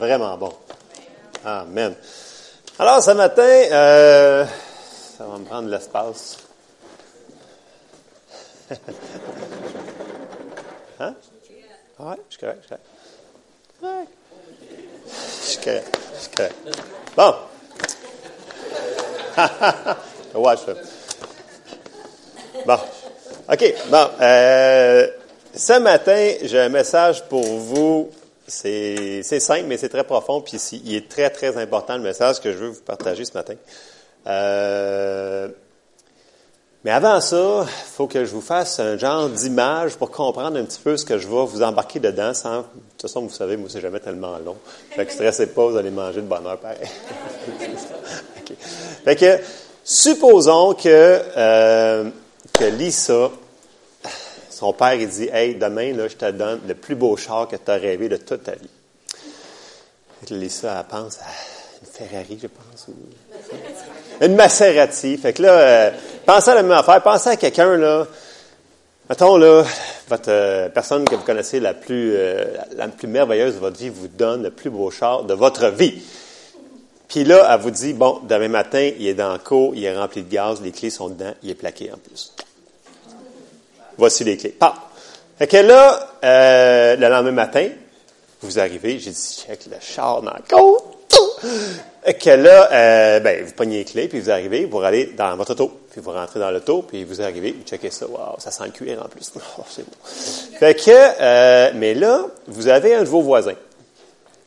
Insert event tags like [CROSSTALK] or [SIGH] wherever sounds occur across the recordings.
vraiment bon. Amen. Alors, ce matin, euh, ça va me prendre l'espace. [LAUGHS] hein? Ouais, je suis correct, je suis correct. Je suis correct, je suis correct. Bon. [LAUGHS] Bon. OK. Bon. Euh, ce matin, j'ai un message pour vous. C'est simple, mais c'est très profond. Puis il est très, très important le message que je veux vous partager ce matin. Euh, mais avant ça, il faut que je vous fasse un genre d'image pour comprendre un petit peu ce que je vais vous embarquer dedans. De toute façon, vous savez, moi, c'est jamais tellement long. Fait que stressez pas, vous allez manger de bonheur pareil. [LAUGHS] Fait que, supposons que, euh, que Lisa, son père, il dit, hey, demain, là, je te donne le plus beau char que tu as rêvé de toute ta vie. Lisa, elle pense à une Ferrari, je pense, une Maserati. Fait que là, euh, pensez à la même affaire. Pensez à quelqu'un, là. Mettons, là, votre euh, personne que vous connaissez la plus, euh, la plus merveilleuse de votre vie vous donne le plus beau char de votre vie. Puis là, elle vous dit, bon, demain matin, il est dans le cours, il est rempli de gaz, les clés sont dedans, il est plaqué en plus. Voici les clés. Pas. Fait que là, le lendemain matin, vous arrivez, j'ai dit, check le char dans le cours que là, euh, ben, vous pognez les clés, puis vous arrivez, vous allez dans votre auto, puis vous rentrez dans l'auto, puis vous arrivez, vous checkez ça, wow, ça sent le cuir en plus. [LAUGHS] Oh. Fait que, euh, mais là, vous avez un vos voisins,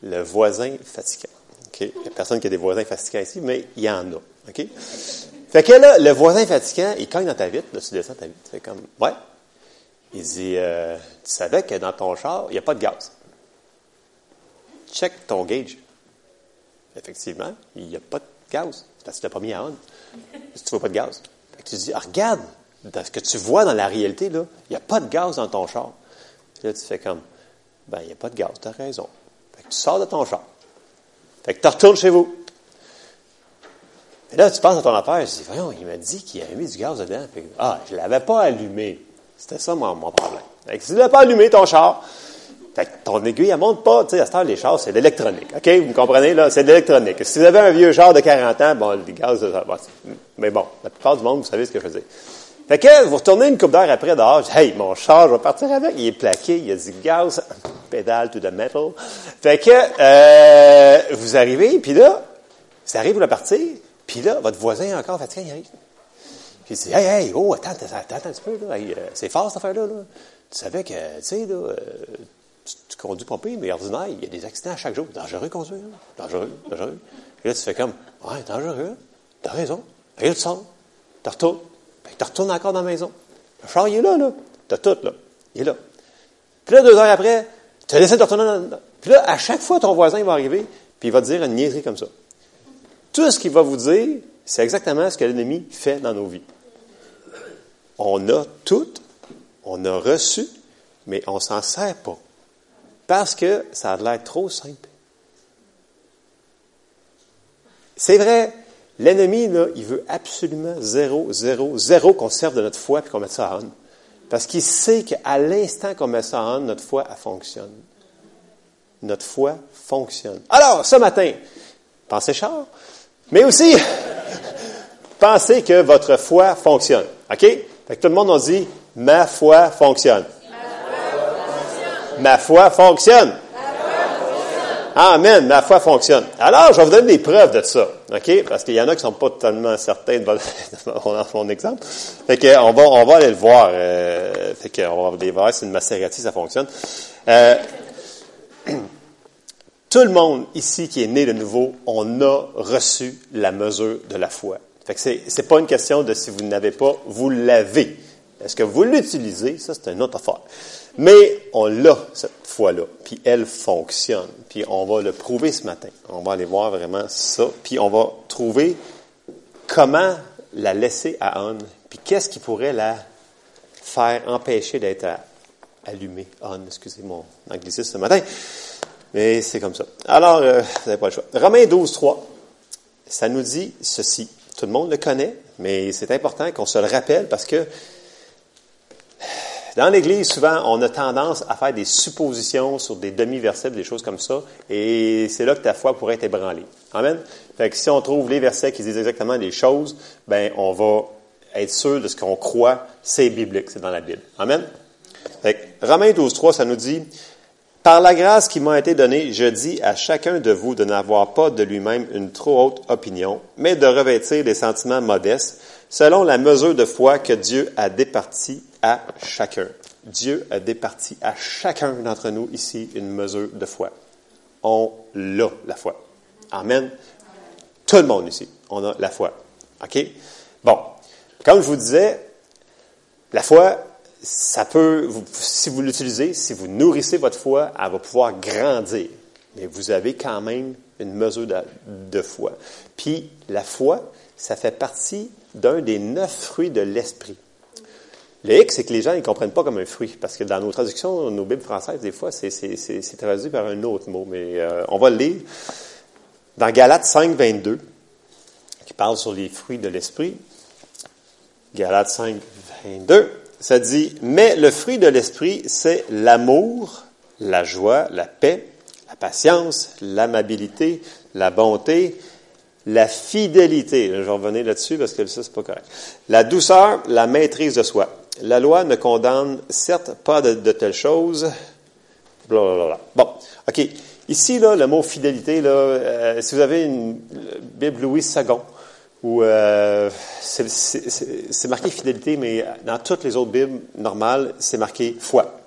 le voisin fatigant. Il n'y a personne qui a des voisins fatigants ici, mais il y en a. OK? Fait que là, le voisin fatigant, il cogne dans ta vitre, là, tu descends ta vitre. Comme, ouais. Il dit, euh, tu savais que dans ton char, il n'y a pas de gaz. Check ton gauge. Effectivement, il n'y a pas de gaz. Parce que tu pas mis à on. Tu vois pas de gaz. tu dis, ah, regarde, dans ce que tu vois dans la réalité, là, il n'y a pas de gaz dans ton char. là, tu fais comme, ben, il n'y a pas de gaz, tu as raison. Fait que tu sors de ton char. Fait que tu retournes chez vous. Et là, tu penses à ton affaire, tu dis, voyons, il m'a dit qu'il avait mis du gaz dedans. ah, je ne l'avais pas allumé. C'était ça mon, problème. Fait que si tu ne l'avais pas allumé, ton char, fait que ton aiguille, elle monte pas. Tu sais, à ce heure, les chars, c'est l'électronique. OK? Vous me comprenez, là? C'est l'électronique. Si vous avez un vieux char de 40 ans, bon, les gaz, mais bon, la plupart du monde, vous savez ce que je veux dire. Fait que, vous retournez une coupe d'heure après dehors, je dis, hey, mon char, je vais partir avec. Il est plaqué, il y a du gaz, pédale to the metal. Fait que, euh, vous arrivez, puis là, ça arrive, vous la partir, puis là, votre voisin est encore fatigué, il arrive. Puis il dit, hey, hey, oh, attends, attends, attends un petit peu, là. Euh, c'est fort, cette affaire-là, là. Tu savais que, tu sais, là, euh, tu, conduis pas pire, mais ordinaire, il y a des accidents à chaque jour. Dangereux conduire, dangereux, dangereux. Et là, tu fais comme, ouais, dangereux, t'as raison. Et là, tu tu retournes, tu retournes encore dans la maison. Le char, il est là, là. T'as tout, là. Il est là. Puis là, deux heures après, tu as laissé de retourner dans... Puis là, à chaque fois, ton voisin va arriver, puis il va te dire une niaiserie comme ça. Tout ce qu'il va vous dire, c'est exactement ce que l'ennemi fait dans nos vies. On a tout, on a reçu, mais on s'en sert pas. Parce que ça a l'air trop simple. C'est vrai, l'ennemi, là, il veut absolument zéro, zéro, zéro qu'on serve de notre foi et qu'on mette ça en. Parce qu'il sait qu'à l'instant qu'on met ça en, notre foi, elle fonctionne. Notre foi fonctionne. Alors, ce matin, pensez char, mais aussi, [LAUGHS] pensez que votre foi fonctionne. OK? Fait que tout le monde a dit, ma foi fonctionne. Ma foi fonctionne. Amen, ma foi fonctionne. Alors, je vais vous donner des preuves de ça, OK? Parce qu'il y en a qui sont pas totalement certains [LAUGHS] de mon exemple. Fait que, on va, on va aller le voir. Euh, fait qu'on va voir si une Maserati, ça fonctionne. Euh, [CLEARS THROAT] tout le monde ici qui est né de nouveau, on a reçu la mesure de la foi. Fait que c'est, pas une question de si vous n'avez pas, vous l'avez. Est-ce que vous l'utilisez? Ça, c'est une autre affaire. Mais on l'a cette fois-là, puis elle fonctionne. Puis on va le prouver ce matin. On va aller voir vraiment ça, puis on va trouver comment la laisser à on, puis qu'est-ce qui pourrait la faire empêcher d'être allumée. On, excusez mon anglicisme ce matin, mais c'est comme ça. Alors, euh, vous n'avez pas le choix. Romains 12, 3, ça nous dit ceci. Tout le monde le connaît, mais c'est important qu'on se le rappelle parce que dans l'Église, souvent, on a tendance à faire des suppositions sur des demi-versets, des choses comme ça, et c'est là que ta foi pourrait être ébranlée. Amen? Fait que si on trouve les versets qui disent exactement les choses, ben on va être sûr de ce qu'on croit, c'est biblique, c'est dans la Bible. Amen? Fait que, Romains 12, 3, ça nous dit, par la grâce qui m'a été donnée, je dis à chacun de vous de n'avoir pas de lui-même une trop haute opinion, mais de revêtir des sentiments modestes, selon la mesure de foi que Dieu a départie à chacun. Dieu a départi à chacun d'entre nous ici une mesure de foi. On l'a, la foi. Amen. Tout le monde ici, on a la foi. OK? Bon. Comme je vous disais, la foi, ça peut, si vous l'utilisez, si vous nourrissez votre foi, elle va pouvoir grandir. Mais vous avez quand même une mesure de, foi. Puis, la foi, ça fait partie d'un des neuf fruits de l'esprit. Le X, c'est que les gens ne comprennent pas comme un fruit, parce que dans nos traductions, nos Bibles françaises, des fois, c'est traduit par un autre mot, mais euh, on va le lire. Dans Galates 5, 22, qui parle sur les fruits de l'esprit, Galates 5, 22, ça dit, mais le fruit de l'esprit, c'est l'amour, la joie, la paix, la patience, l'amabilité, la bonté, la fidélité. Je vais revenir là-dessus parce que ça, c'est pas correct. La douceur, la maîtrise de soi. La loi ne condamne certes pas de, telles choses. Blablabla. Bon, OK. Ici, là, le mot fidélité, là, euh, si vous avez une Bible Louis II, où euh, c'est marqué fidélité, mais dans toutes les autres Bibles normales, c'est marqué foi.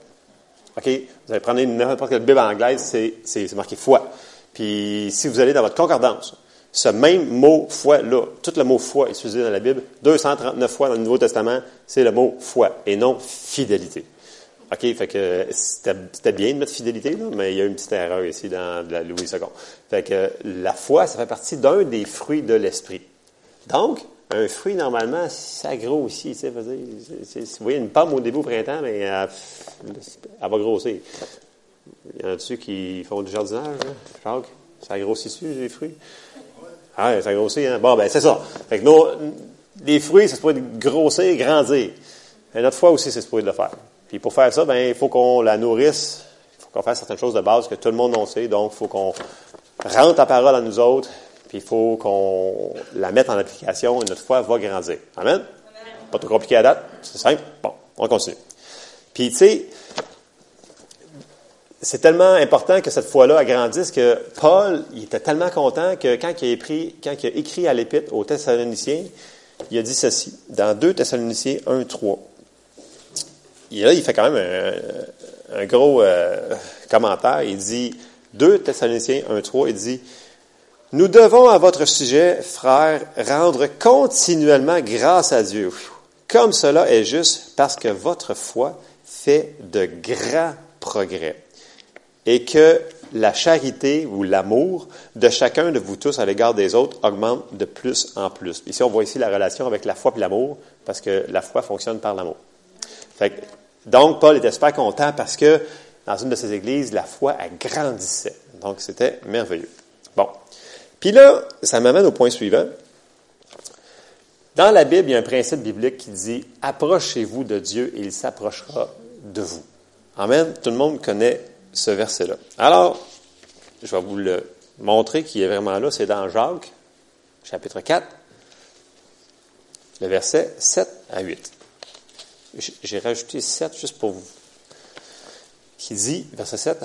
OK? Vous allez prendre n'importe quelle Bible anglaise, c'est marqué foi. Puis si vous allez dans votre concordance, ce même mot foi-là, tout le mot foi utilisé dans la Bible, 239 fois dans le Nouveau Testament, c'est le mot foi et non fidélité. OK, fait que c'était bien de mettre fidélité, mais il y a une petite erreur ici dans la Louis II. Fait que la foi, ça fait partie d'un des fruits de l'esprit. Donc, un fruit, normalement, ça grossit. Tu sais, vous voyez une pomme au début au printemps, mais elle, va grossir. Il y en a-tu qui font du jardinage, là, Jacques? Ça grossit-tu, les fruits? Ah, ça grossit, hein? Bon, ben, c'est ça. Fait que nos, les fruits, c'est supposé grossir, grandir. Et notre foi aussi, c'est supposé de le faire. Puis pour faire ça, ben, il faut qu'on la nourrisse. Il faut qu'on fasse certaines choses de base que tout le monde en sait. Donc, il faut qu'on rentre la parole à nous autres. Puis il faut qu'on la mette en application et notre foi va grandir. Amen? Pas trop compliqué à date. C'est simple. Bon, on continue. Puis, tu sais, c'est tellement important que cette foi-là agrandisse que Paul, il était tellement content que quand il a écrit, quand il a écrit à l'Épître aux Thessaloniciens, il a dit ceci, dans 2 Thessaloniciens 1, 3. Et là, il fait quand même un, gros euh, commentaire. Il dit, 2 Thessaloniciens 1, 3, il dit, Nous devons à votre sujet, frères, rendre continuellement grâce à Dieu, comme cela est juste parce que votre foi fait de grands progrès et que la charité ou l'amour de chacun de vous tous à l'égard des autres augmente de plus en plus. Ici, on voit ici la relation avec la foi et l'amour, parce que la foi fonctionne par l'amour. donc, Paul était super content parce que dans une de ses églises, la foi agrandissait. Donc, c'était merveilleux. Bon. Puis là, ça m'amène au point suivant. Dans la Bible, il y a un principe biblique qui dit Approchez-vous de Dieu et il s'approchera de vous. Amen. Tout le monde connaît ce verset-là. Alors, je vais vous le montrer qui est vraiment là. C'est dans Jacques, chapitre 4, le verset 7 à 8. J'ai rajouté 7 juste pour vous. Qui dit, verset 7,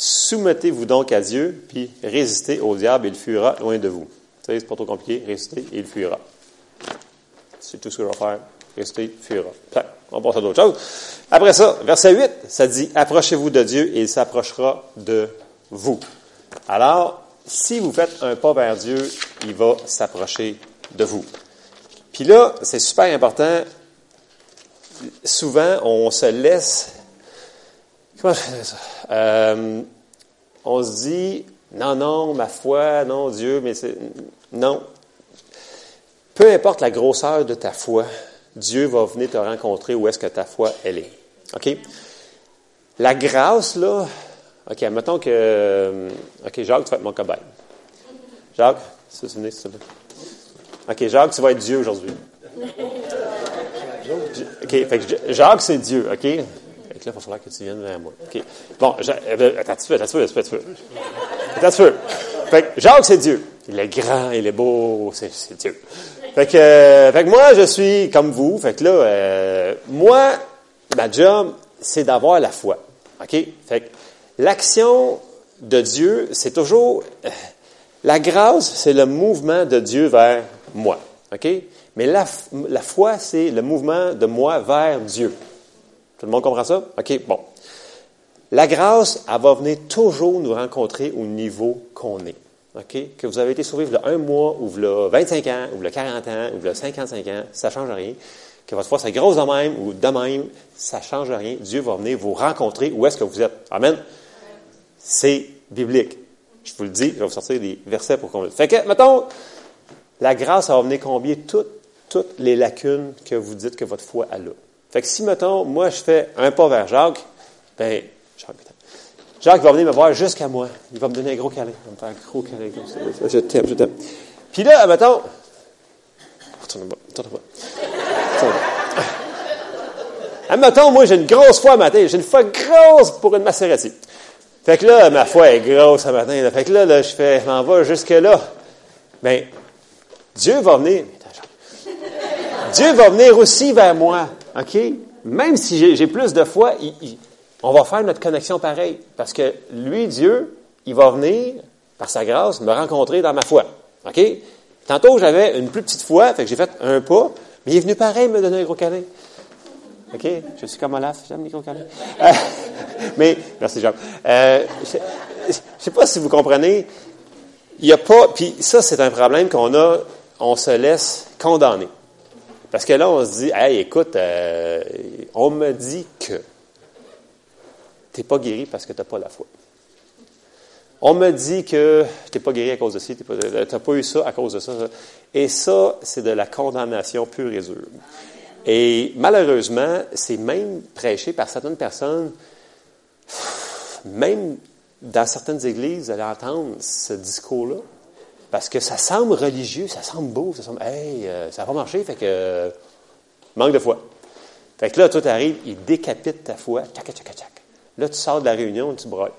Soumettez-vous donc à Dieu, puis résistez au diable, et il fuira loin de vous. Vous savez, c'est pas trop compliqué. Résistez, et il fuira. C'est tout ce que je vais faire. Résistez, fuira. On passe à d'autres choses. Après ça, verset 8, ça dit, approchez-vous de Dieu et il s'approchera de vous. Alors, si vous faites un pas vers Dieu, il va s'approcher de vous. Puis là, c'est super important. Souvent, on se laisse. Comment ça? Euh, on se dit, non, non, ma foi, non, Dieu, mais c'est. Non. Peu importe la grosseur de ta foi, Dieu va venir te rencontrer où est-ce que ta foi, elle est. OK? La grâce, là, OK, mettons que. OK, Jacques, tu vas être mon cobaye. Jacques, c'est s'il te plaît. OK, Jacques, tu vas être Dieu aujourd'hui. [LAUGHS] OK, fait que Jacques, c'est Dieu, OK? Fait que là, il va falloir que tu viennes vers moi. OK. Bon, tu veux, attends, tu veux, attends, tu veux. Attends, tu veux. Fait que Jacques, c'est Dieu. Il est grand, il est beau, c'est Dieu. Fait que, fait que moi, je suis comme vous. Fait que là, euh, moi, ma job, c'est d'avoir la foi. OK? Fait que l'action de Dieu, c'est toujours... Euh, la grâce, c'est le mouvement de Dieu vers moi. OK? Mais la, la foi, c'est le mouvement de moi vers Dieu. Tout le monde comprend ça? OK, bon. La grâce, elle va venir toujours nous rencontrer au niveau qu'on est. OK? Que vous avez été sauvé il y un mois, ou il y a 25 ans, ou il y a 40 ans, ou il y a 55 ans, ça ne change rien. Que votre foi soit grosse de même ou de même, ça ne change rien. Dieu va venir vous rencontrer où est-ce que vous êtes. Amen? C'est biblique. Je vous le dis, je vais vous sortir des versets pour qu'on le Fait que, mettons, la grâce va venir combler toutes, toutes les lacunes que vous dites que votre foi a là. Fait que si, mettons, moi, je fais un pas vers Jacques, ben, Jacques, Jacques va venir me voir jusqu'à moi. Il va me donner un gros câlin. Il va me faire un gros câlin. Je t'aime, je t'aime. Puis là, mettons, retourne-moi, retourne-moi. Admettons, moi, j'ai une grosse foi matin. J'ai une foi grosse pour une Maserati. Fait que là, ma foi est grosse ce matin. Fait que là, je fais, m'en vais jusque-là. Bien, Dieu va venir. Dieu va venir aussi vers moi. OK? Même si j'ai plus de foi, on va faire notre connexion pareil. Parce que lui, Dieu, il va venir, par sa grâce, me rencontrer dans ma foi. OK? Tantôt, j'avais une plus petite foi, fait que j'ai fait un pas, mais il est venu pareil me donner un gros câlin. OK? Je suis comme Olaf, j'aime les gros câlins. [LAUGHS] Mais, merci Jean. Euh, je ne sais pas si vous comprenez, il n'y a pas, puis ça, c'est un problème qu'on a, on se laisse condamner. Parce que là, on se dit, hey, écoute, euh, on me dit que tu n'es pas guéri parce que tu n'as pas la foi. On me dit que tu n'es pas guéri à cause de ci, tu n'as pas, pas, eu ça à cause de ça. Et ça, c'est de la condamnation pure et dure. Et malheureusement, c'est même prêché par certaines personnes, même dans certaines églises, vous allez entendre ce discours-là, parce que ça semble religieux, ça semble beau, ça semble, hey, euh, ça va pas marcher, fait que, manque de foi. Fait que là, tout arrive, il décapite ta foi, tchac, tchac, tchac. Là, tu sors de la réunion, tu brailles.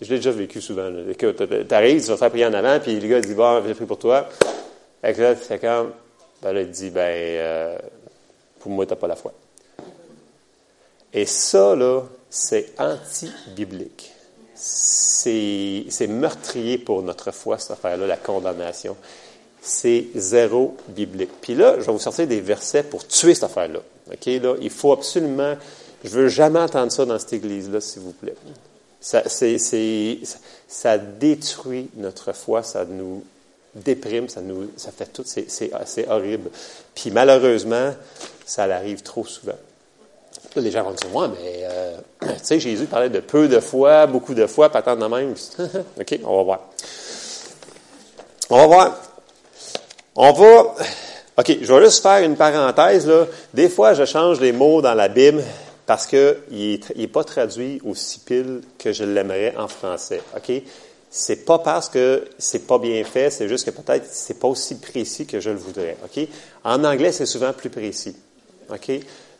Je l'ai déjà vécu souvent. Tu arrives, tu vas faire prier en avant, puis le gars dit, bon, j'ai pris pour toi. Fait que là, c'est comme, ben là, il dit, ben, euh, pour moi, tu n'as pas la foi. Et ça, là, c'est anti-biblique c'est meurtrier pour notre foi, cette affaire-là, la condamnation. C'est zéro biblique. Puis là, je vais vous sortir des versets pour tuer cette affaire-là. OK? Là, il faut absolument. Je veux jamais entendre ça dans cette église-là, s'il vous plaît. Ça, ça détruit notre foi, ça nous déprime, ça nous, ça fait tout, c'est horrible. Puis malheureusement, ça arrive trop souvent les gens vont dire, ouais, mais, euh, [CLEARS THROAT] tu sais, Jésus parlait de peu de foi, beaucoup de foi, pas tant de même. [LAUGHS] OK, on va voir. On va voir. On va. OK, je vais juste faire une parenthèse, là. Des fois, je change les mots dans la Bible parce qu'il n'est pas traduit aussi pile que je l'aimerais en français. OK? C'est pas parce que c'est pas bien fait, c'est juste que peut-être c'est pas aussi précis que je le voudrais. OK? En anglais, c'est souvent plus précis. OK?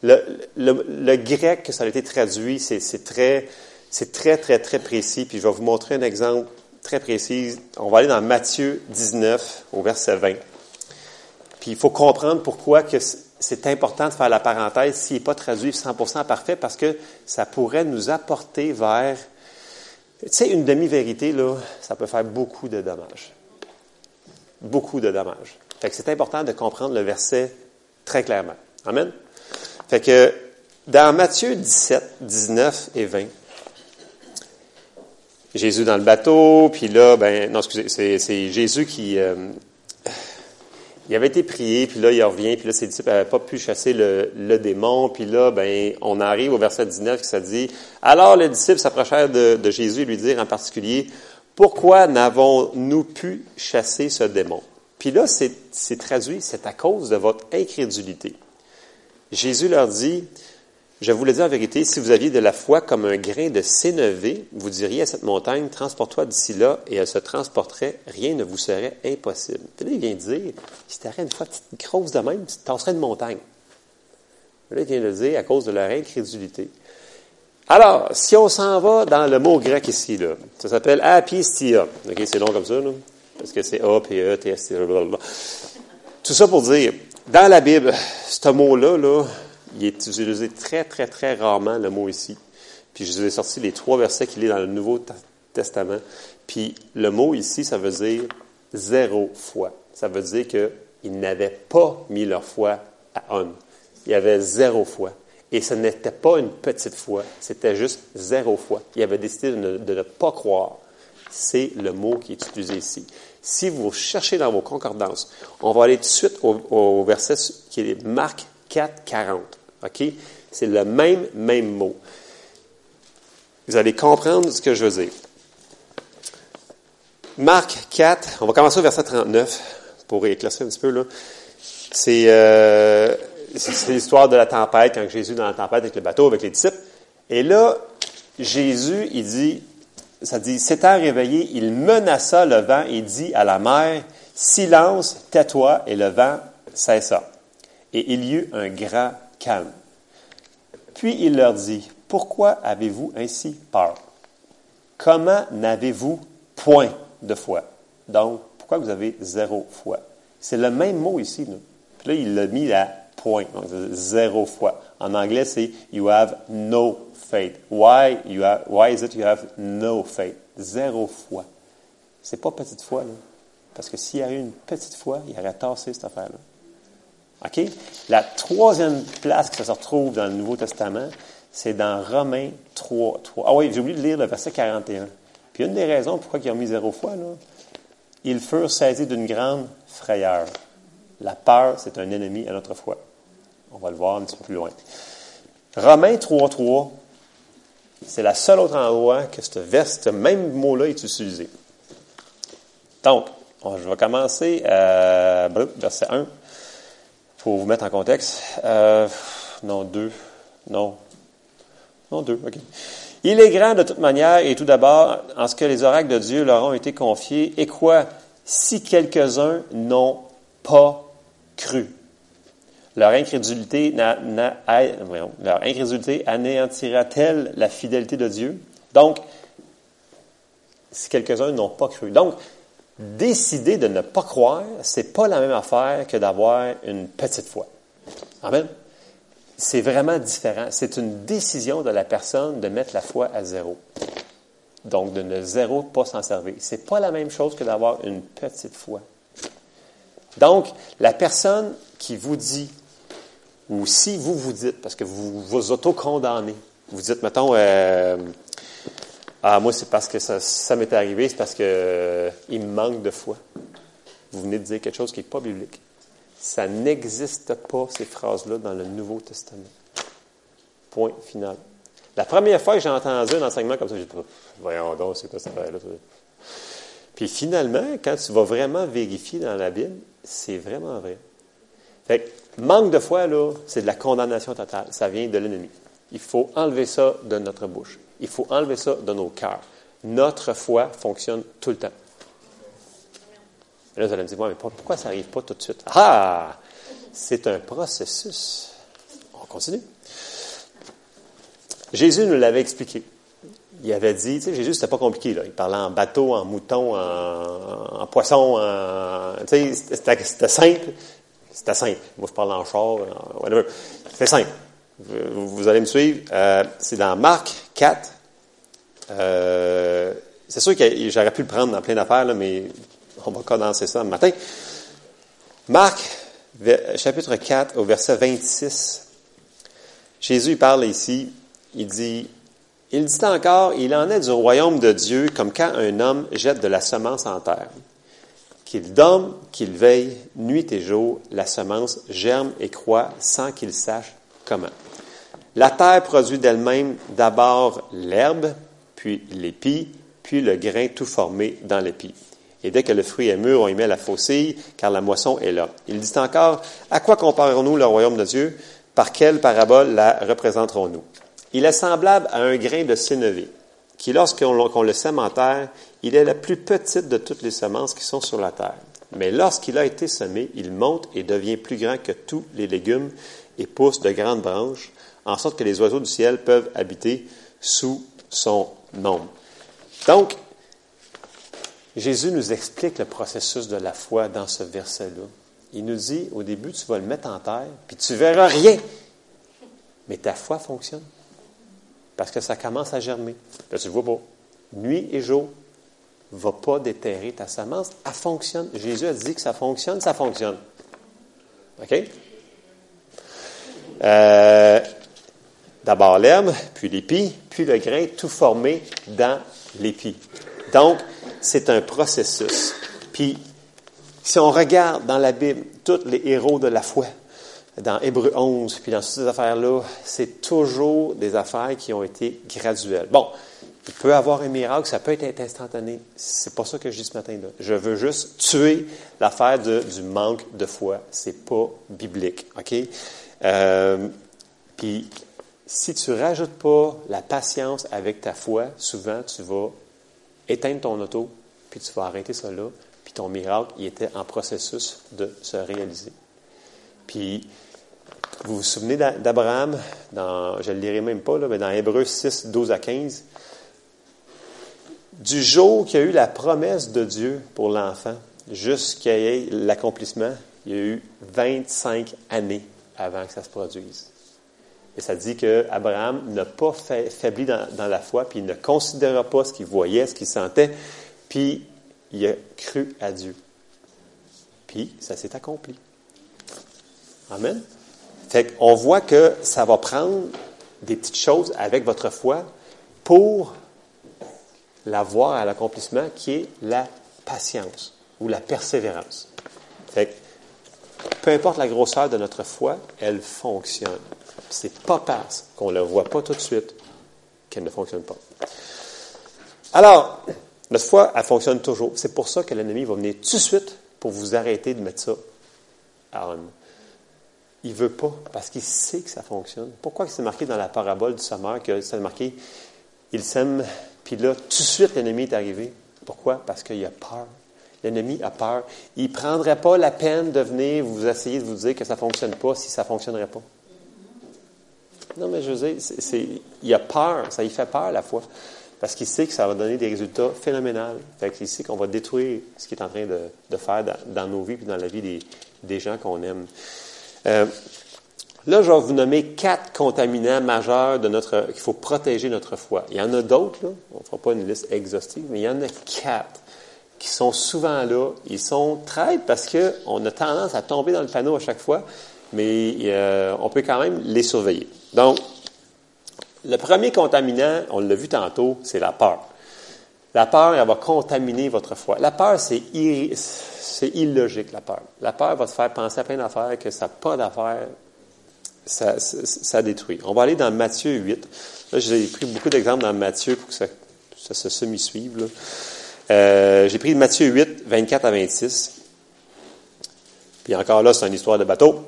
Le, grec que ça a été traduit, c'est très, très, très, très précis. Puis je vais vous montrer un exemple très précis. On va aller dans Matthieu 19, au verset 20. Puis il faut comprendre pourquoi que c'est important de faire la parenthèse s'il n'est pas traduit 100% parfait, parce que ça pourrait nous apporter vers... Tu sais, une demi-vérité, là, ça peut faire beaucoup de dommages. Beaucoup de dommages. Fait que c'est important de comprendre le verset très clairement. Amen? Fait que dans Matthieu 17, 19 et 20, Jésus dans le bateau, puis là, ben, non, excusez, c'est Jésus qui, euh, il avait été prié, puis là, il revient, puis là, ses disciples n'avaient pas pu chasser le, le, démon, puis là, ben, on arrive au verset 19 qui ça dit, alors les disciples s'approchèrent de, de Jésus et lui dirent en particulier, pourquoi n'avons-nous pu chasser ce démon? Puis là, c'est traduit, c'est à cause de votre incrédulité. Jésus leur dit, je vous le dis en vérité, si vous aviez de la foi comme un grain de sénévé, vous diriez à cette montagne, transporte-toi d'ici là, et elle se transporterait, rien ne vous serait impossible. Puis là, il vient dire, si tu une fois petite grosse de même, tu tasserais une montagne. Là, il vient de dire à cause de leur incrédulité. Alors, si on s'en va dans le mot grec ici, là, ça s'appelle apistia. C'est long comme ça, parce que c'est A, P, E, T, S, T, blablabla. Tout ça pour dire, dans la Bible, ce mot-là, là, il est utilisé très, très, très rarement, le mot ici. Puis je vous ai sorti les trois versets qu'il est dans le Nouveau Testament. Puis le mot ici, ça veut dire zéro foi. Ça veut dire qu'ils n'avaient pas mis leur foi à on. Il y avait zéro foi. Et ce n'était pas une petite foi, c'était juste zéro foi. Il avait décidé de ne pas croire. C'est le mot qui est utilisé ici. Si vous cherchez dans vos concordances, on va aller tout de suite au, verset qui est Marc 4, 40. OK? C'est le même, même mot. Vous allez comprendre ce que je veux dire. Marc 4, on va commencer au verset 39 pour éclaircir un petit peu. là. C'est euh, c'est l'histoire de la tempête, quand Jésus est dans la tempête avec le bateau, avec les disciples. Et là, Jésus, il dit, ça dit, s'étant réveillé, il menaça le vent et dit à la mer, silence, tais-toi, et le vent cessa. Et il y eut un grand calme. Puis il leur dit, pourquoi avez-vous ainsi peur? Comment n'avez-vous point de foi? Donc, pourquoi vous avez zéro foi? C'est le même mot ici. Puis là, il l'a mis à point, donc zéro foi. En anglais, c'est you have no faith. Why, you have, why is it you have no faith? Zéro foi. C'est pas petite foi, là. Parce que s'il y avait une petite foi, il aurait tassé cette affaire-là. OK? La troisième place que ça se retrouve dans le Nouveau Testament, c'est dans Romains 3, 3. Ah oui, j'ai oublié de lire le verset 41. Puis une des raisons pourquoi ils ont mis zéro foi, là, ils furent saisis d'une grande frayeur. La peur, c'est un ennemi à notre foi. On va le voir un petit peu plus loin. Romains 3, 3, c'est la seule autre endroit que ce, même mot-là est utilisé. Donc, je vais commencer à verset 1 pour vous mettre en contexte. Euh, non, 2. Non. Non, 2, OK. Il est grand de toute manière, et tout d'abord, en ce que les oracles de Dieu leur ont été confiés, et quoi? Si quelques-uns n'ont pas cru. Leur incrédulité, anéantira-t-elle la fidélité de Dieu? Donc, si quelques-uns n'ont pas cru. Donc, décider de ne pas croire, c'est pas la même affaire que d'avoir une petite foi. Amen? C'est vraiment différent. C'est une décision de la personne de mettre la foi à zéro. Donc, de ne zéro pas s'en servir. C'est pas la même chose que d'avoir une petite foi. Donc, la personne qui vous dit, ou si vous vous dites, parce que vous vous auto-condamnez, vous dites, mettons, euh, ah, moi, c'est parce que ça, ça m'est arrivé, c'est parce que euh, il me manque de foi. Vous venez de dire quelque chose qui n'est pas biblique. Ça n'existe pas, ces phrases-là, dans le Nouveau Testament. Point final. La première fois que j'ai entendu un enseignement comme ça, j'ai dit, voyons donc, c'est quoi ça? Là Puis finalement, quand tu vas vraiment vérifier dans la Bible, c'est vraiment vrai. Fait que, manque de foi, là, c'est de la condamnation totale. Ça vient de l'ennemi. Il faut enlever ça de notre bouche. Il faut enlever ça de nos cœurs. Notre foi fonctionne tout le temps. Et là, vous allez me dire, mais pourquoi ça n'arrive pas tout de suite? Ah! C'est un processus. On continue. Jésus nous l'avait expliqué. Il avait dit, tu sais, Jésus, c'était pas compliqué. Il parlait en bateau, en mouton, en, poisson, en, tu sais, c'était simple. C'était simple. Moi, je parle en char, whatever. C'était simple. Vous, allez me suivre. Euh, c'est dans Marc 4. Euh, c'est sûr que j'aurais pu le prendre dans plein d'affaires, mais on va condenser ça le matin. Marc, chapitre 4, au verset 26. Jésus parle ici. Il dit, il dit encore, il en est du royaume de Dieu comme quand un homme jette de la semence en terre. Qu'il dorme, qu'il veille, nuit et jour, la semence germe et croît sans qu'il sache comment. La terre produit d'elle-même d'abord l'herbe, puis l'épi, puis le grain tout formé dans l'épi. Et dès que le fruit est mûr, on y met la faucille, car la moisson est là. Il dit encore, à quoi comparons-nous le royaume de Dieu? Par quelle parabole la représenterons-nous? Il est semblable à un grain de sénévé, qui, lorsqu'on le sème en terre, il est la plus petite de toutes les semences qui sont sur la terre. Mais lorsqu'il a été semé, il monte et devient plus grand que tous les légumes et pousse de grandes branches, en sorte que les oiseaux du ciel peuvent habiter sous son ombre. Donc, Jésus nous explique le processus de la foi dans ce verset-là. Il nous dit, au début, tu vas le mettre en terre, puis tu verras rien. Mais ta foi fonctionne. Parce que ça commence à germer. Tu vois pas. Nuit et jour, va pas déterrer ta semence. Elle fonctionne. Jésus a dit que ça fonctionne, ça fonctionne. OK? Euh, D'abord l'herbe, puis l'épi, puis le grain, tout formé dans l'épi. Donc, c'est un processus. Puis, si on regarde dans la Bible, tous les héros de la foi, dans Hébreu 11, puis dans toutes ces affaires-là, c'est toujours des affaires qui ont été graduelles. Bon, il peut y avoir un miracle, ça peut être instantané. C'est pas ça que je dis ce matin-là. Je veux juste tuer l'affaire du manque de foi. C'est pas biblique, OK? Euh, puis, si tu rajoutes pas la patience avec ta foi, souvent tu vas éteindre ton auto, puis tu vas arrêter ça là, puis ton miracle, il était en processus de se réaliser. Puis, vous vous souvenez d'Abraham, dans, je ne le lirai même pas, mais dans Hébreu 6, 12 à 15, du jour qu'il y a eu la promesse de Dieu pour l'enfant jusqu'à l'accomplissement, il y a eu 25 années avant que ça se produise. Et ça dit qu'Abraham n'a pas faibli dans, la foi, puis il ne considéra pas ce qu'il voyait, ce qu'il sentait, puis il a cru à Dieu. Puis ça s'est accompli. Amen. Fait qu'on voit que ça va prendre des petites choses avec votre foi pour la voir à l'accomplissement, qui est la patience ou la persévérance. Fait peu importe la grosseur de notre foi, elle fonctionne. C'est pas parce qu'on ne le voit pas tout de suite qu'elle ne fonctionne pas. Alors, notre foi, elle fonctionne toujours. C'est pour ça que l'ennemi va venir tout de suite pour vous arrêter de mettre ça à Il veut pas, parce qu'il sait que ça fonctionne. Pourquoi c'est marqué dans la parabole du sommeur que c'est marqué il sème, puis là, tout de suite, l'ennemi est arrivé. Pourquoi? Parce qu'il a peur. L'ennemi a peur. Il ne prendrait pas la peine de venir vous essayer de vous dire que ça ne fonctionne pas si ça ne fonctionnerait pas. Non, mais je veux dire, il a peur, ça lui fait peur la foi. Parce qu'il sait que ça va donner des résultats phénoménaux. Qu'il sait qu'on va détruire ce qu'il est en train de, faire dans, nos vies et dans la vie des, gens qu'on aime. Euh, là, je vais vous nommer quatre contaminants majeurs de notre qu'il faut protéger notre foi. Il y en a d'autres. On ne fera pas une liste exhaustive, mais il y en a quatre qui sont souvent là. Ils sont très parce qu'on a tendance à tomber dans le panneau à chaque fois, mais euh, on peut quand même les surveiller. Donc, le premier contaminant, on l'a vu tantôt, c'est la peur. La peur, elle va contaminer votre foi. La peur, c'est, illogique, la peur. La peur va te faire penser à plein d'affaires que ça n'a pas d'affaires. Ça, détruit. On va aller dans Matthieu 8. Là, j'ai pris beaucoup d'exemples dans Matthieu pour que ça, se semi-suive. Euh, j'ai pris Matthieu 8, 24 à 26. Puis encore là, c'est une histoire de bateau.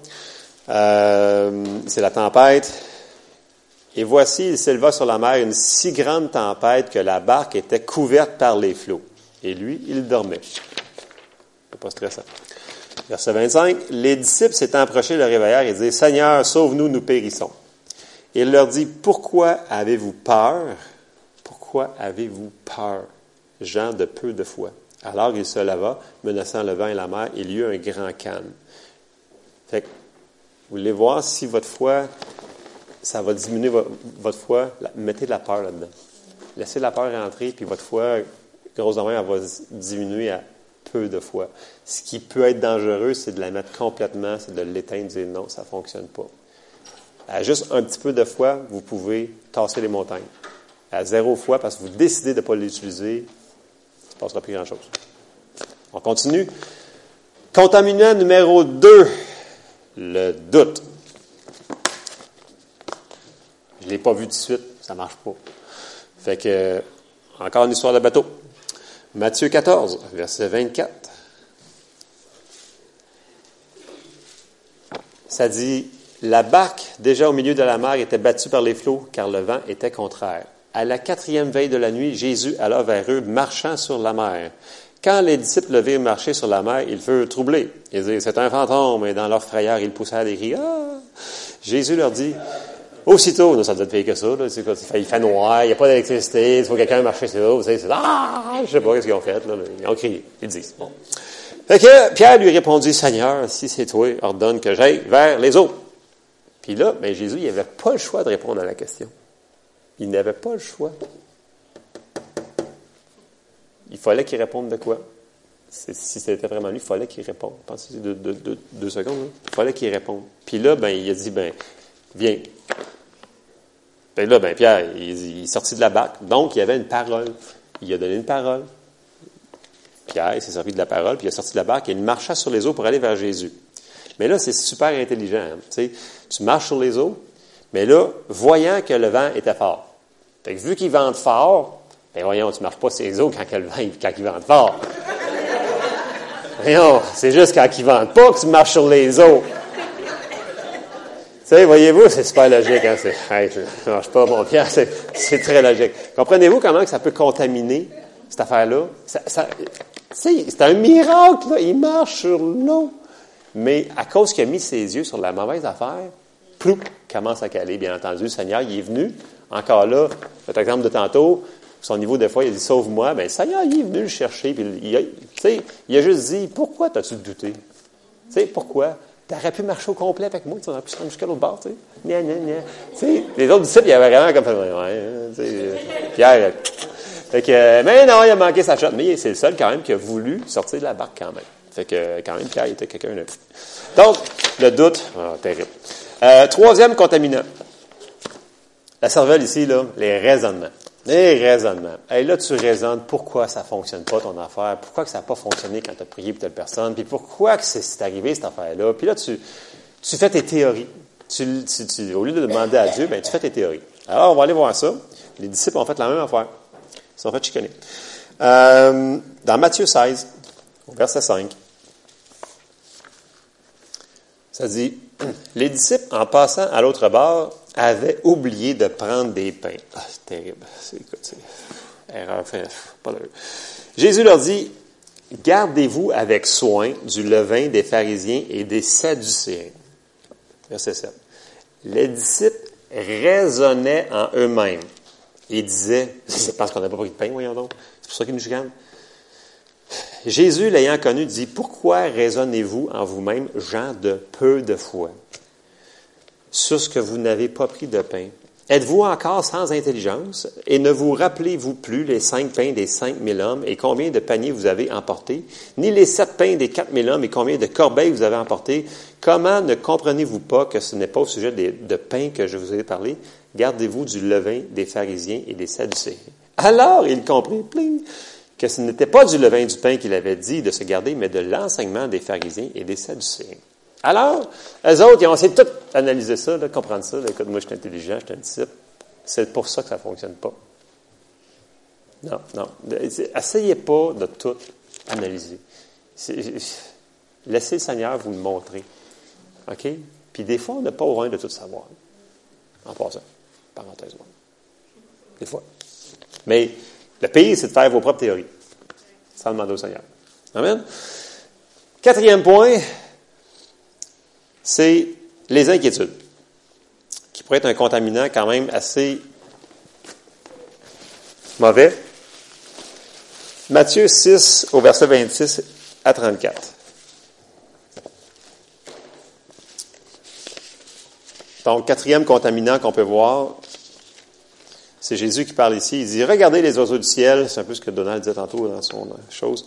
Euh, c'est la tempête. Et voici, il s'éleva sur la mer une si grande tempête que la barque était couverte par les flots. Et lui, il dormait. C'est pas stressant. Verset 25. Les disciples s'étant approchés le réveillèrent et disaient, Seigneur, sauve-nous, nous périssons. Et il leur dit, pourquoi avez-vous peur? Pourquoi avez-vous peur, gens de peu de foi? Alors il se leva, menaçant le vent et la mer, il y eut un grand calme. Fait que, vous voulez voir si votre foi ça va diminuer votre foi. Mettez de la peur là-dedans. Laissez la peur rentrer, puis votre foi, grosso elle va diminuer à peu de foi. Ce qui peut être dangereux, c'est de la mettre complètement, c'est de l'éteindre, dire non, ça ne fonctionne pas. À juste un petit peu de foi, vous pouvez tasser les montagnes. À zéro foi, parce que vous décidez de ne pas l'utiliser, ça ne passera plus grand-chose. On continue. Contaminant numéro 2, le doute. Je ne l'ai pas vu de suite, ça ne marche pas. Fait que, encore une histoire de bateau. Matthieu 14, verset 24. Ça dit, la barque, déjà au milieu de la mer, était battue par les flots, car le vent était contraire. À la quatrième veille de la nuit, Jésus alla vers eux, marchant sur la mer. Quand les disciples le virent marcher sur la mer, ils furent troublés. Ils dirent, c'est un fantôme, et dans leur frayeur, ils poussèrent des cris. Ah! Jésus leur dit, aussitôt, non, ça doit être pire que ça, là, il fait noir, il n'y a pas d'électricité, il faut que quelqu'un marche sur l'eau, c'est, ah, je sais pas ce qu'ils ont fait, là, ils ont crié, ils disent. Bon. Fait que Pierre lui répondit, Seigneur, si c'est toi, ordonne que j'aille vers les eaux. Puis là, ben, Jésus, il n'avait pas le choix de répondre à la question. Il n'avait pas le choix. Il fallait qu'il réponde de quoi? Si c'était vraiment lui, il fallait qu'il réponde. Pensez deux, deux, secondes. Il fallait qu'il réponde. Puis là, ben, il a dit, ben, viens. Ben là, ben, Pierre, il, est sorti de la barque. Donc, il avait une parole. Il a donné une parole. Pierre s'est servi de la parole, puis il a sorti de la barque et il marcha sur les eaux pour aller vers Jésus. Mais là, c'est super intelligent. Hein. Tu marches sur les eaux, mais là, voyant que le vent était fort. Fait que vu qu'il vente fort, ben voyons, tu marches pas sur les eaux quand, le vent, quand il vente fort. Voyons, c'est juste quand il vente pas que tu marches sur les eaux. Sais, voyez-vous, c'est super logique. Hein? C'est, hey, je marche pas, mon Pierre, [LAUGHS] c'est, très logique. Comprenez-vous comment que ça peut contaminer cette affaire-là? c'est un miracle, il marche sur l'eau. Mais à cause qu'il a mis ses yeux sur la mauvaise affaire, plou, commence à caler, bien entendu. Le Seigneur, il est venu. Encore là, cet exemple de tantôt, son niveau de foi, il a dit Sauve-moi. Bien, le Seigneur, il est venu le chercher. Puis il, a, il a juste dit Pourquoi t'as-tu douté Tu sais, pourquoi? Tu aurais pu marcher au complet avec moi, tu aurais pu se jusqu'à l'autre bord, tu sais. Nia, nia, nia. Tu sais, les autres disciples, il y avait vraiment comme Ouais, tu sais, Pierre. Fait que, mais non, il a manqué sa shot. Mais c'est le seul quand même qui a voulu sortir de la barque quand même. Fait que quand même, Pierre était quelqu'un de... Donc, le doute, oh, terrible. Euh, troisième contaminant. La cervelle ici, là, les raisonnements. Les raisonnements. Et là, tu raisonnes pourquoi ça ne fonctionne pas ton affaire, pourquoi que ça n'a pas fonctionné quand tu as prié pour telle personne, puis pourquoi que c'est arrivé cette affaire-là? Puis là, tu, tu fais tes théories. Tu, au lieu de demander à Dieu, ben, tu fais tes théories. Alors, on va aller voir ça. Les disciples ont fait la même affaire. Ils sont fait chicaner. Euh, dans Matthieu 16, au verset 5, ça dit, [CLEARS THROAT] les disciples, en passant à l'autre bord, avaient oublié de prendre des pains. Ah, c'est terrible. C'est, erreur, pas Jésus leur dit, gardez-vous avec soin du levain des pharisiens et des sadducéens. Verset 7. Les disciples raisonnaient en eux-mêmes et disaient, [LAUGHS] c'est parce qu'on n'a pas pris de pain, voyons donc. C'est pour ça qu'ils nous chicanent. Jésus, l'ayant connu, dit, Pourquoi raisonnez-vous en vous-même, gens de peu de foi, sur ce que vous n'avez pas pris de pain? Êtes-vous encore sans intelligence? Et ne vous rappelez-vous plus les cinq pains des cinq mille hommes et combien de paniers vous avez emportés, ni les sept pains des quatre mille hommes et combien de corbeilles vous avez emportés? Comment ne comprenez-vous pas que ce n'est pas au sujet de pain que je vous ai parlé? Gardez-vous du levain des pharisiens et des sadducéens. Alors il comprit, pling, que ce n'était pas du levain du pain qu'il avait dit de se garder, mais de l'enseignement des pharisiens et des sadducéens. Alors, eux autres, ils ont essayé de tout analyser ça, de comprendre ça. écoute, moi, je suis intelligent, je suis un disciple. C'est pour ça que ça ne fonctionne pas. Non, non. Essayez pas de tout analyser. Laissez le Seigneur vous le montrer. OK? Puis des fois, on n'a pas besoin de tout savoir. En passant, parenthèsement. Des fois. Mais le pire, c'est de faire vos propres théories, sans demander au Seigneur. Amen? Quatrième point, c'est les inquiétudes, qui pourraient être un contaminant quand même assez mauvais. Matthieu 6, au verset 26 à 34. Donc, quatrième contaminant qu'on peut voir, c'est Jésus qui parle ici. Il dit, regardez les oiseaux du ciel. C'est un peu ce que Donald disait tantôt dans son chose.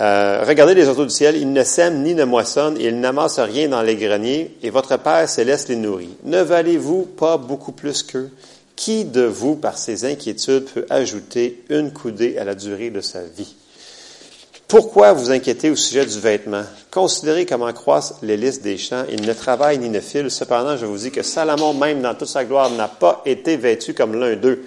Euh, regardez les oiseaux du ciel. Ils ne sèment ni ne moissonnent. Ils n'amassent rien dans les greniers. Et votre Père céleste les nourrit. Ne valez-vous pas beaucoup plus qu'eux? Qui de vous, par ses inquiétudes, peut ajouter une coudée à la durée de sa vie? Pourquoi vous inquiétez au sujet du vêtement? Considérez comment croissent les listes des champs. Ils ne travaillent ni ne filent. Cependant, je vous dis que Salomon, même dans toute sa gloire, n'a pas été vêtu comme l'un d'eux.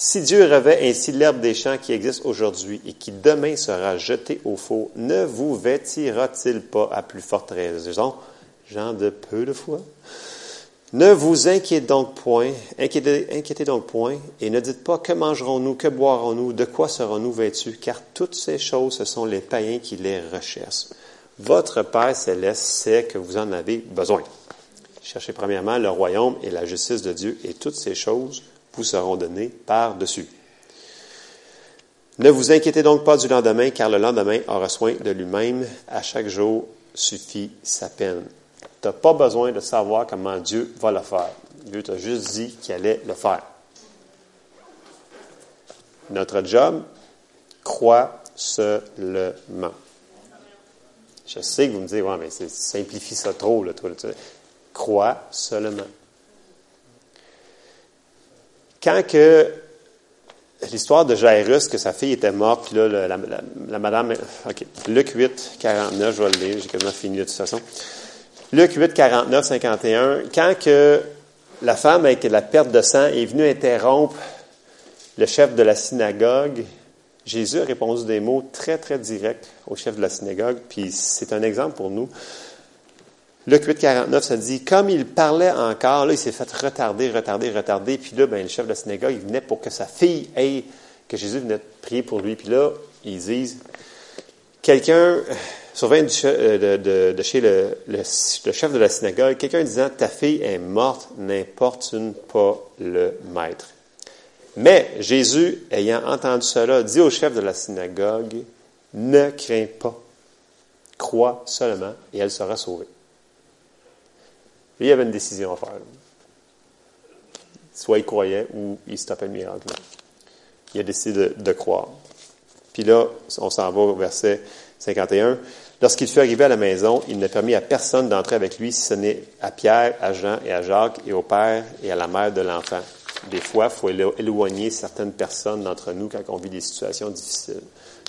Si Dieu revêt ainsi l'herbe des champs qui existe aujourd'hui et qui demain sera jetée au four, ne vous vêtira-t-il pas à plus forte raison, gens de peu de foi? Ne vous inquiétez donc point, inquiétez, donc point, et ne dites pas que mangerons-nous, que boirons-nous, de quoi serons-nous vêtus, car toutes ces choses, ce sont les païens qui les recherchent. Votre Père céleste sait que vous en avez besoin. Cherchez premièrement le royaume et la justice de Dieu, et toutes ces choses vous seront données par-dessus. Ne vous inquiétez donc pas du lendemain, car le lendemain aura soin de lui-même. À chaque jour suffit sa peine. Tu n'as pas besoin de savoir comment Dieu va le faire. Dieu t'a juste dit qu'il allait le faire. Notre job, croit seulement. Je sais que vous me dites, ouais, mais simplifie ça trop, là, toi, Crois seulement. Quand que l'histoire de Jairus, que sa fille était morte, puis là, la, madame. OK. Luc 8, 49, je vais le lire, j'ai quasiment fini de toute façon. Luc 8, 49, 51. Quand que la femme avec la perte de sang est venue interrompre le chef de la synagogue, Jésus a répondu des mots très, très directs au chef de la synagogue, puis c'est un exemple pour nous. Luc 8, 49, ça dit, comme il parlait encore, là, il s'est fait retarder, retarder, retarder. Puis là, ben, le chef de la synagogue, il venait pour que sa fille aille, que Jésus venait prier pour lui. Puis là, ils disent, quelqu'un, survient euh, de, chez le, le, chef de la synagogue, quelqu'un disant, ta fille est morte, n'importune pas le maître. Mais Jésus, ayant entendu cela, dit au chef de la synagogue, ne crains pas, crois seulement, et elle sera sauvée. Lui, il avait une décision à faire. Soit il croyait ou il stoppait le miracle. Il a décidé de, croire. Puis là, on s'en va au verset 51. Lorsqu'il fut arrivé à la maison, il ne permit à personne d'entrer avec lui, si ce n'est à Pierre, à Jean et à Jacques, et au père et à la mère de l'enfant. Des fois, il faut éloigner certaines personnes d'entre nous quand on vit des situations difficiles.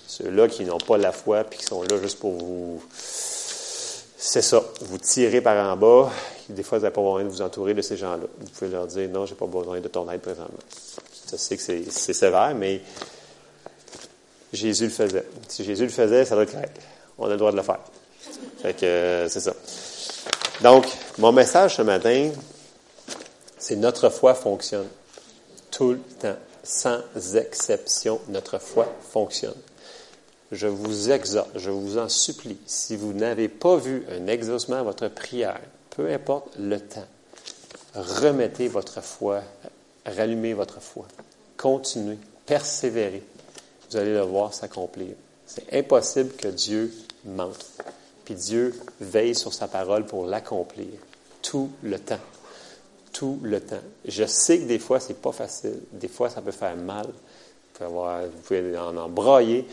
Ceux-là qui n'ont pas la foi puis qui sont là juste pour vous. C'est ça. Vous tirez par en bas, des fois, vous n'avez pas besoin de vous entourer de ces gens-là. Vous pouvez leur dire, non, je n'ai pas besoin de ton aide présentement. Je sais que c'est sévère, mais Jésus le faisait. Si Jésus le faisait, ça doit être correct. On a le droit de le faire. Fait que, euh, c'est ça. Donc, mon message ce matin, c'est notre foi fonctionne. Tout le temps. Sans exception, notre foi fonctionne. Je vous exhorte, je vous en supplie, si vous n'avez pas vu un exaucement à votre prière, peu importe le temps, remettez votre foi, rallumez votre foi, continuez, persévérez. Vous allez le voir s'accomplir. C'est impossible que Dieu mente. Puis Dieu veille sur sa parole pour l'accomplir tout le temps. Tout le temps. Je sais que des fois, c'est pas facile. Des fois, ça peut faire mal. Vous pouvez, en embrayer.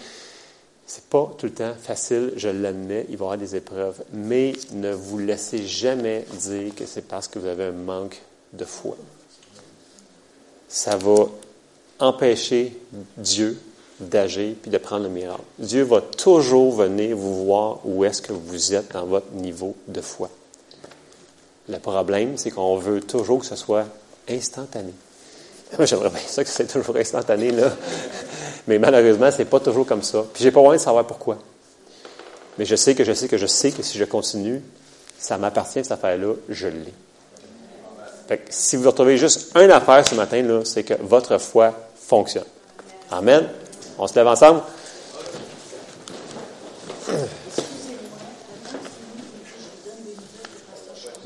C'est pas tout le temps facile, je l'admets, il va y avoir des épreuves, mais ne vous laissez jamais dire que c'est parce que vous avez un manque de foi. Ça va empêcher Dieu d'agir puis de prendre le miracle. Dieu va toujours venir vous voir où est-ce que vous êtes dans votre niveau de foi. Le problème, c'est qu'on veut toujours que ce soit instantané. [LAUGHS] J'aimerais bien ça que c'est toujours instantané, là. Mais malheureusement, c'est pas toujours comme ça. Puis j'ai pas envie de savoir pourquoi. Mais je sais que je sais que je sais que si je continue, ça m'appartient cette affaire-là, je l'ai. Fait que si vous retrouvez juste une affaire ce matin, là, c'est que votre foi fonctionne. Amen. On se lève ensemble.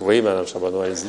Oui, Mme Charbonneau, allez-y.